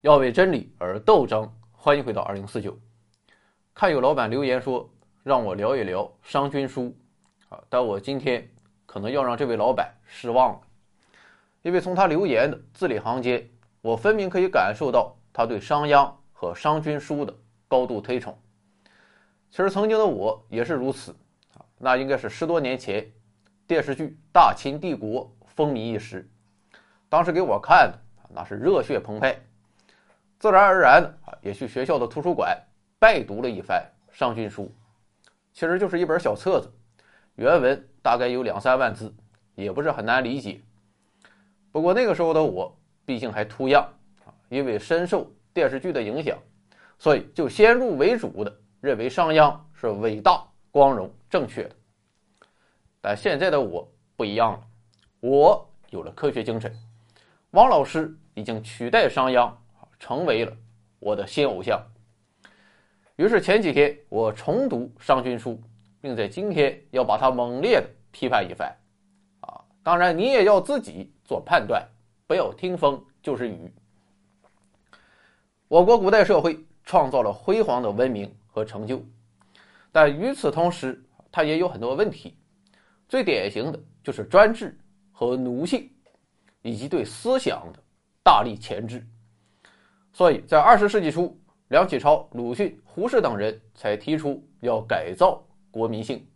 要为真理而斗争。欢迎回到二零四九。看有老板留言说让我聊一聊商君书啊，但我今天可能要让这位老板失望了，因为从他留言的字里行间，我分明可以感受到他对商鞅和商君书的高度推崇。其实曾经的我也是如此啊，那应该是十多年前电视剧《大秦帝国》风靡一时，当时给我看的那是热血澎湃。自然而然的啊，也去学校的图书馆拜读了一番《商君书》，其实就是一本小册子，原文大概有两三万字，也不是很难理解。不过那个时候的我毕竟还图样啊，因为深受电视剧的影响，所以就先入为主的认为商鞅是伟大、光荣、正确的。但现在的我不一样了，我有了科学精神，王老师已经取代商鞅。成为了我的新偶像。于是前几天我重读《商君书》，并在今天要把它猛烈的批判一番。啊，当然你也要自己做判断，不要听风就是雨。我国古代社会创造了辉煌的文明和成就，但与此同时，它也有很多问题。最典型的就是专制和奴性，以及对思想的大力钳制。所以在二十世纪初，梁启超、鲁迅、胡适等人才提出要改造国民性。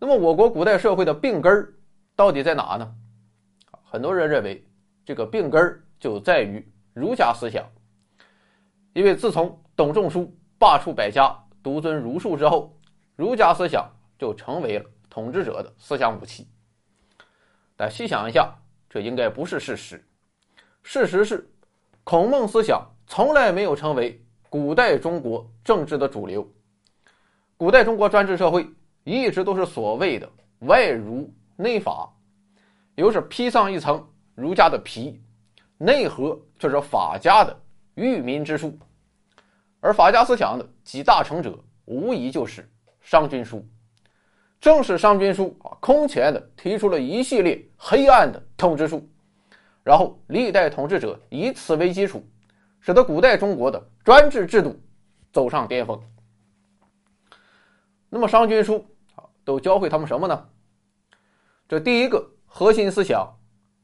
那么，我国古代社会的病根儿到底在哪呢？很多人认为，这个病根儿就在于儒家思想。因为自从董仲舒罢黜百家，独尊儒术之后，儒家思想就成为了统治者的思想武器。但细想一下，这应该不是事实。事实是。孔孟思想从来没有成为古代中国政治的主流。古代中国专制社会一直都是所谓的外儒内法，又是披上一层儒家的皮，内核却是法家的育民之术。而法家思想的集大成者，无疑就是《商君书》。正是《商君书》啊，空前的提出了一系列黑暗的统治术。然后，历代统治者以此为基础，使得古代中国的专制制度走上巅峰。那么，《商君书》啊，都教会他们什么呢？这第一个核心思想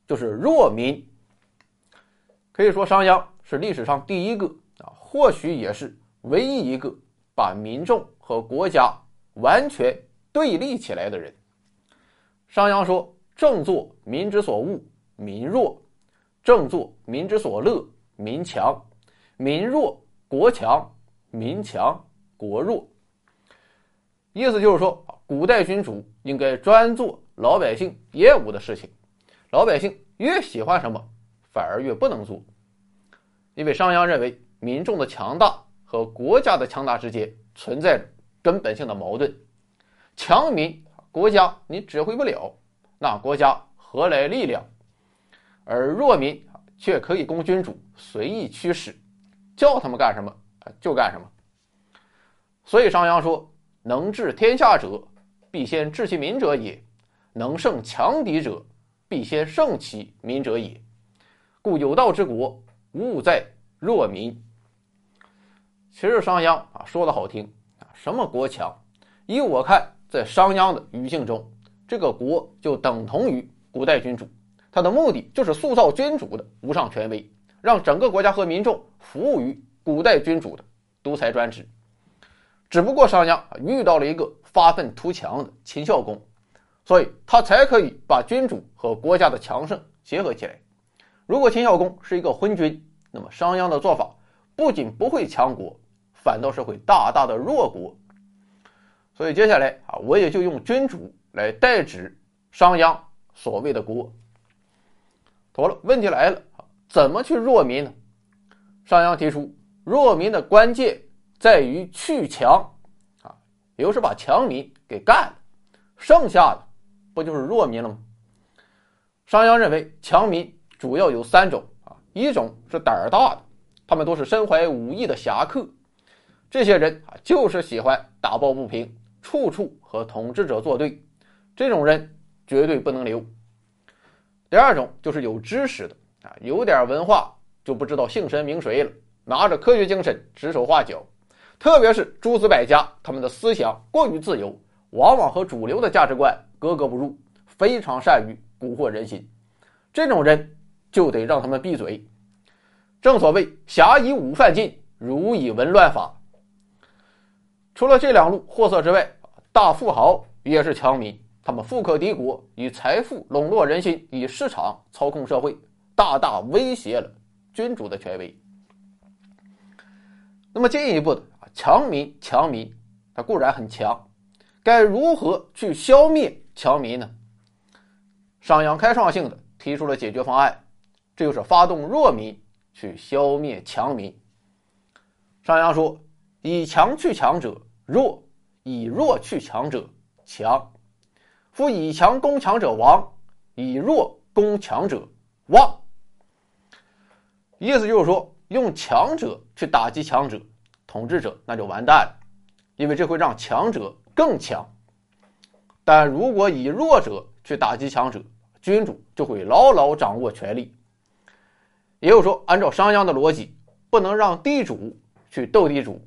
就是弱民。可以说，商鞅是历史上第一个啊，或许也是唯一一个把民众和国家完全对立起来的人。商鞅说：“政作民之所恶，民弱。”正作民之所乐，民强；民弱国强，民强国弱。意思就是说，古代君主应该专做老百姓厌恶的事情，老百姓越喜欢什么，反而越不能做。因为商鞅认为，民众的强大和国家的强大之间存在着根本性的矛盾。强民国家你指挥不了，那国家何来力量？而弱民却可以供君主随意驱使，叫他们干什么就干什么。所以商鞅说：“能治天下者，必先治其民者也；能胜强敌者，必先胜其民者也。故有道之国，务在弱民。”其实商鞅啊说的好听啊，什么国强？依我看，在商鞅的语境中，这个国就等同于古代君主。他的目的就是塑造君主的无上权威，让整个国家和民众服务于古代君主的独裁专制。只不过商鞅遇到了一个发愤图强的秦孝公，所以他才可以把君主和国家的强盛结合起来。如果秦孝公是一个昏君，那么商鞅的做法不仅不会强国，反倒是会大大的弱国。所以接下来啊，我也就用君主来代指商鞅所谓的国。妥了，问题来了怎么去弱民呢？商鞅提出，弱民的关键在于去强，啊，也就是把强民给干了，剩下的不就是弱民了吗？商鞅认为，强民主要有三种啊，一种是胆儿大的，他们都是身怀武艺的侠客，这些人啊，就是喜欢打抱不平，处处和统治者作对，这种人绝对不能留。第二种就是有知识的啊，有点文化，就不知道姓神名谁了，拿着科学精神指手画脚。特别是诸子百家，他们的思想过于自由，往往和主流的价值观格格不入，非常善于蛊惑人心。这种人就得让他们闭嘴。正所谓“侠以武犯禁，儒以文乱法”。除了这两路货色之外，大富豪也是强民，他们富可敌国，以财富笼络人心，以市场操控社会，大大威胁了君主的权威。那么进一步的强民，强民他固然很强，该如何去消灭强民呢？商鞅开创性的提出了解决方案，这就是发动弱民去消灭强民。商鞅说。以强去强者弱，以弱去强者强。夫以强攻强者亡，以弱攻强者旺。意思就是说，用强者去打击强者，统治者那就完蛋了，因为这会让强者更强。但如果以弱者去打击强者，君主就会牢牢掌握权力。也就是说，按照商鞅的逻辑，不能让地主去斗地主。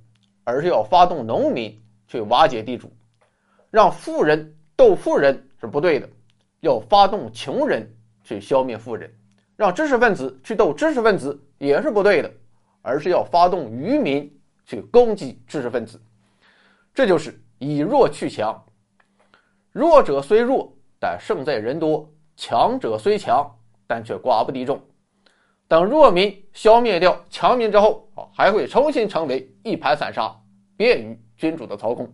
而是要发动农民去瓦解地主，让富人斗富人是不对的，要发动穷人去消灭富人，让知识分子去斗知识分子也是不对的，而是要发动愚民去攻击知识分子，这就是以弱去强。弱者虽弱，但胜在人多；强者虽强，但却寡不敌众。等弱民消灭掉强民之后，啊，还会重新成为一盘散沙，便于君主的操控。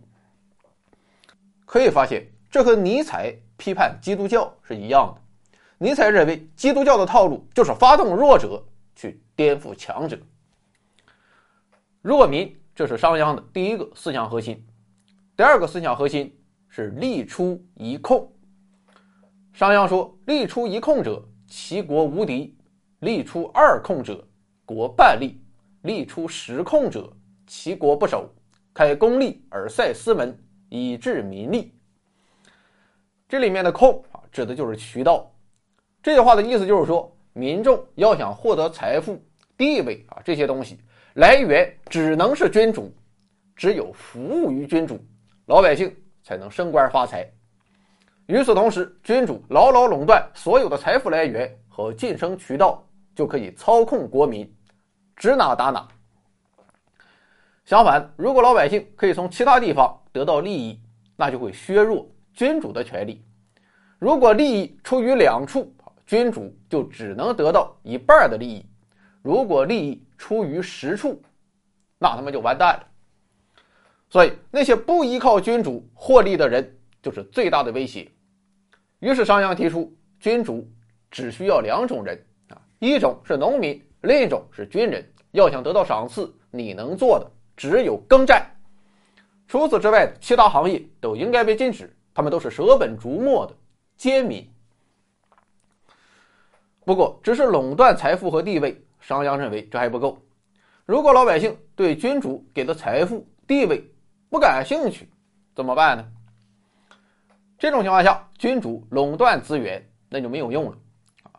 可以发现，这和尼采批判基督教是一样的。尼采认为，基督教的套路就是发动弱者去颠覆强者。弱民，这是商鞅的第一个思想核心。第二个思想核心是力出一控。商鞅说：“力出一控者，其国无敌。”力出二控者，国半立；力出十控者，其国不守。开公利而塞私门，以治民利。这里面的“控”啊，指的就是渠道。这句话的意思就是说，民众要想获得财富、地位啊这些东西，来源只能是君主，只有服务于君主，老百姓才能升官发财。与此同时，君主牢牢垄断所有的财富来源和晋升渠道。就可以操控国民，指哪打哪。相反，如果老百姓可以从其他地方得到利益，那就会削弱君主的权利。如果利益出于两处，君主就只能得到一半的利益；如果利益出于十处，那他们就完蛋了。所以，那些不依靠君主获利的人就是最大的威胁。于是，商鞅提出，君主只需要两种人啊。一种是农民，另一种是军人。要想得到赏赐，你能做的只有耕战。除此之外其他行业都应该被禁止，他们都是舍本逐末的奸民。不过，只是垄断财富和地位，商鞅认为这还不够。如果老百姓对君主给的财富、地位不感兴趣，怎么办呢？这种情况下，君主垄断资源，那就没有用了。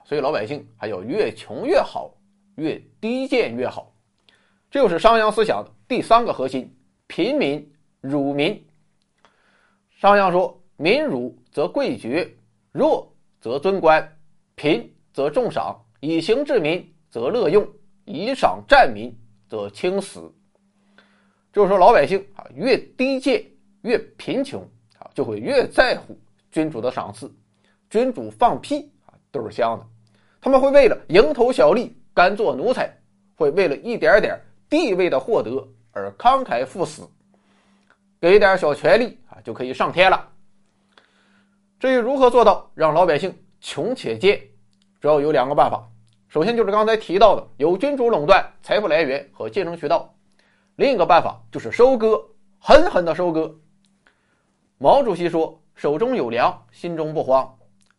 所以老百姓还要越穷越好，越低贱越好，这就是商鞅思想的第三个核心：贫民辱民。商鞅说：“民辱则贵爵，弱则尊官，贫则重赏，以刑治民则乐用，以赏战民则轻死。”就是说，老百姓啊，越低贱越贫穷啊，就会越在乎君主的赏赐，君主放屁啊都是香的。他们会为了蝇头小利甘做奴才，会为了一点点地位的获得而慷慨赴死，给点小权利啊就可以上天了。至于如何做到让老百姓穷且贱，主要有两个办法。首先就是刚才提到的，由君主垄断财富来源和竞争渠道；另一个办法就是收割，狠狠的收割。毛主席说：“手中有粮，心中不慌。”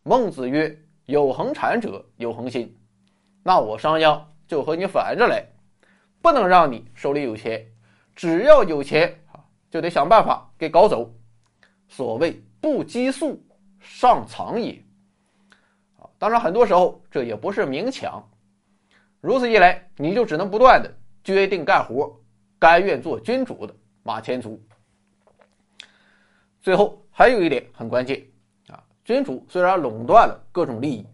孟子曰。有恒产者有恒心，那我商鞅就和你反着来，不能让你手里有钱，只要有钱啊，就得想办法给搞走。所谓不积粟，上藏也。啊，当然很多时候这也不是明抢。如此一来，你就只能不断的决定干活，甘愿做君主的马前卒。最后还有一点很关键啊，君主虽然垄断了各种利益，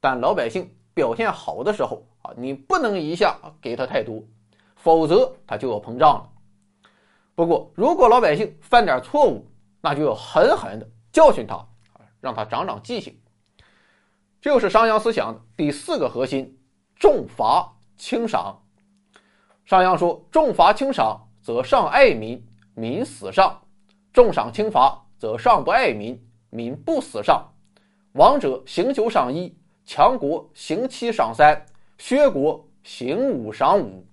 但老百姓表现好的时候啊，你不能一下给他太多，否则他就要膨胀了。不过，如果老百姓犯点错误，那就要狠狠的教训他，让他长长记性。这就是商鞅思想的第四个核心：重罚轻赏。商鞅说：“重罚轻赏，则上爱民，民死上；重赏轻罚，则上不爱民，民不死上。王者行九赏一，强国行七赏三，削国行五赏五。”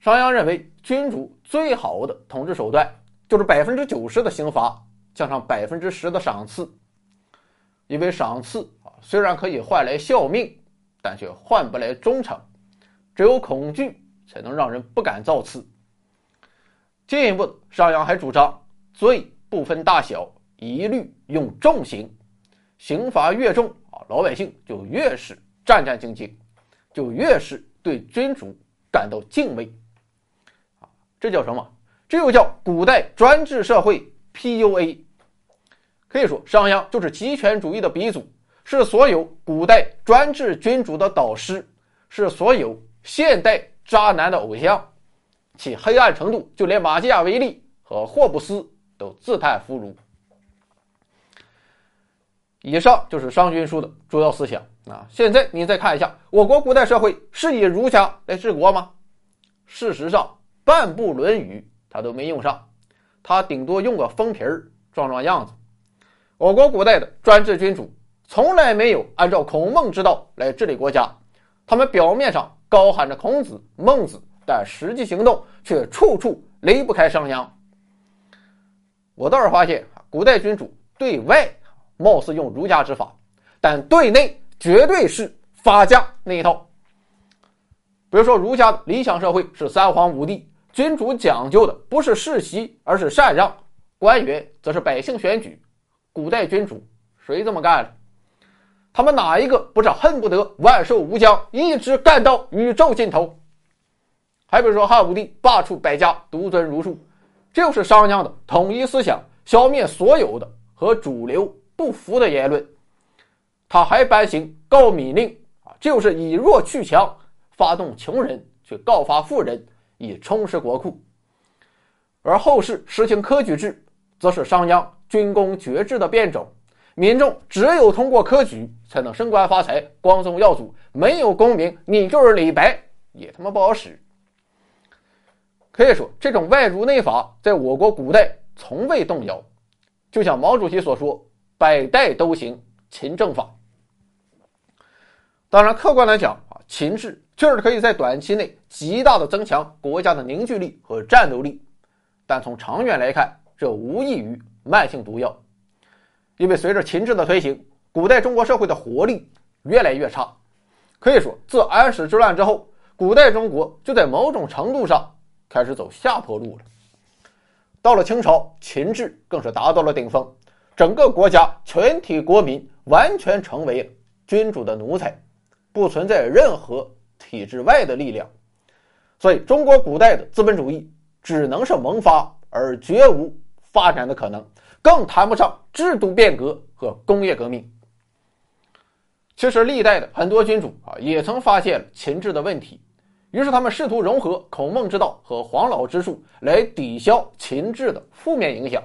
商鞅认为，君主最好的统治手段就是百分之九十的刑罚加上百分之十的赏赐，因为赏赐啊虽然可以换来效命，但却换不来忠诚，只有恐惧才能让人不敢造次。进一步，商鞅还主张罪不分大小，一律用重刑，刑罚越重啊，老百姓就越是战战兢兢，就越是对君主感到敬畏。这叫什么？这又叫古代专制社会 PUA。可以说，商鞅就是极权主义的鼻祖，是所有古代专制君主的导师，是所有现代渣男的偶像。其黑暗程度，就连马基雅维利和霍布斯都自叹弗如。以上就是商君书的主要思想啊。现在你再看一下，我国古代社会是以儒家来治国吗？事实上。半部《论语》他都没用上，他顶多用个封皮儿装装样子。我国古代的专制君主从来没有按照孔孟之道来治理国家，他们表面上高喊着孔子、孟子，但实际行动却处处离不开商鞅。我倒是发现，古代君主对外貌似用儒家之法，但对内绝对是法家那一套。比如说，儒家的理想社会是三皇五帝。君主讲究的不是世袭，而是禅让；官员则是百姓选举。古代君主谁这么干了？他们哪一个不是恨不得万寿无疆，一直干到宇宙尽头？还比如说汉武帝罢黜百家，独尊儒术，这就是商鞅的统一思想，消灭所有的和主流不符的言论。他还颁行告米令啊，就是以弱去强，发动穷人去告发富人。以充实国库，而后世实行科举制，则是商鞅军功爵制的变种。民众只有通过科举才能升官发财、光宗耀祖，没有功名，你就是李白也他妈不好使。可以说，这种外儒内法在我国古代从未动摇。就像毛主席所说：“百代都行秦政法。”当然，客观来讲啊，秦制。确实可以在短期内极大的增强国家的凝聚力和战斗力，但从长远来看，这无异于慢性毒药。因为随着秦制的推行，古代中国社会的活力越来越差。可以说，自安史之乱之后，古代中国就在某种程度上开始走下坡路了。到了清朝，秦制更是达到了顶峰，整个国家全体国民完全成为君主的奴才，不存在任何。体制外的力量，所以中国古代的资本主义只能是萌发，而绝无发展的可能，更谈不上制度变革和工业革命。其实历代的很多君主啊，也曾发现了秦制的问题，于是他们试图融合孔孟之道和黄老之术来抵消秦制的负面影响，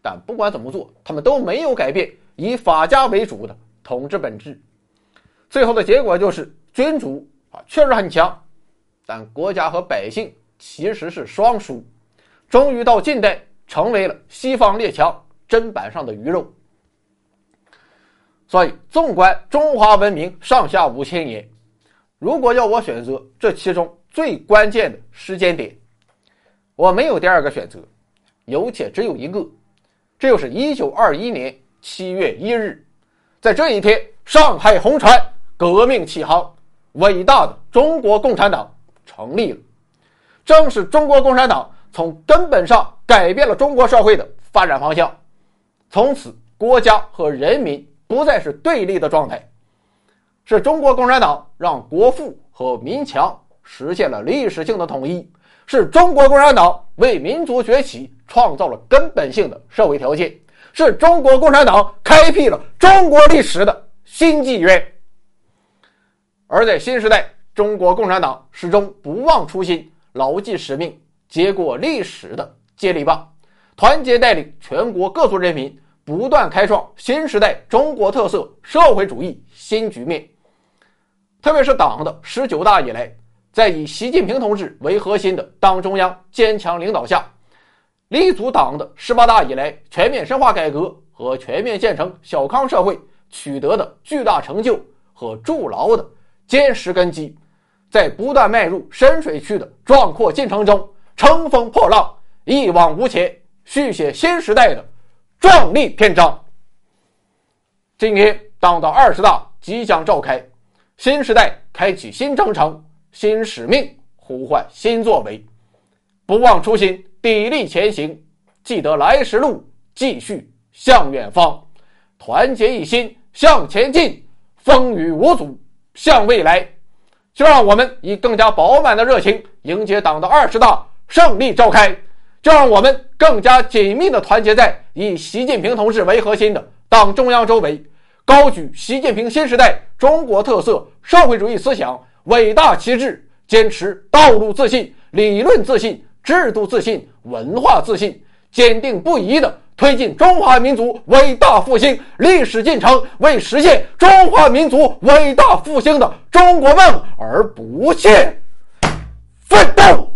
但不管怎么做，他们都没有改变以法家为主的统治本质，最后的结果就是君主。啊，确实很强，但国家和百姓其实是双输，终于到近代成为了西方列强砧板上的鱼肉。所以，纵观中华文明上下五千年，如果要我选择这其中最关键的时间点，我没有第二个选择，有且只有一个，这就是一九二一年七月一日，在这一天，上海红船革命起航。伟大的中国共产党成立了，正是中国共产党从根本上改变了中国社会的发展方向。从此，国家和人民不再是对立的状态。是中国共产党让国富和民强实现了历史性的统一，是中国共产党为民族崛起创造了根本性的社会条件，是中国共产党开辟了中国历史的新纪元。而在新时代，中国共产党始终不忘初心，牢记使命，接过历史的接力棒，团结带领全国各族人民，不断开创新时代中国特色社会主义新局面。特别是党的十九大以来，在以习近平同志为核心的党中央坚强领导下，立足党的十八大以来全面深化改革和全面建成小康社会取得的巨大成就和筑牢的。坚实根基，在不断迈入深水区的壮阔进程中乘风破浪，一往无前，续写新时代的壮丽篇章。今天，党的二十大即将召开，新时代开启新征程、新使命，呼唤新作为。不忘初心，砥砺前行，记得来时路，继续向远方，团结一心向前进，风雨无阻。向未来，就让我们以更加饱满的热情迎接党的二十大胜利召开；就让我们更加紧密地团结在以习近平同志为核心的党中央周围，高举习近平新时代中国特色社会主义思想伟大旗帜，坚持道路自信、理论自信、制度自信、文化自信，坚定不移地。推进中华民族伟大复兴历史进程，为实现中华民族伟大复兴的中国梦而不懈奋斗。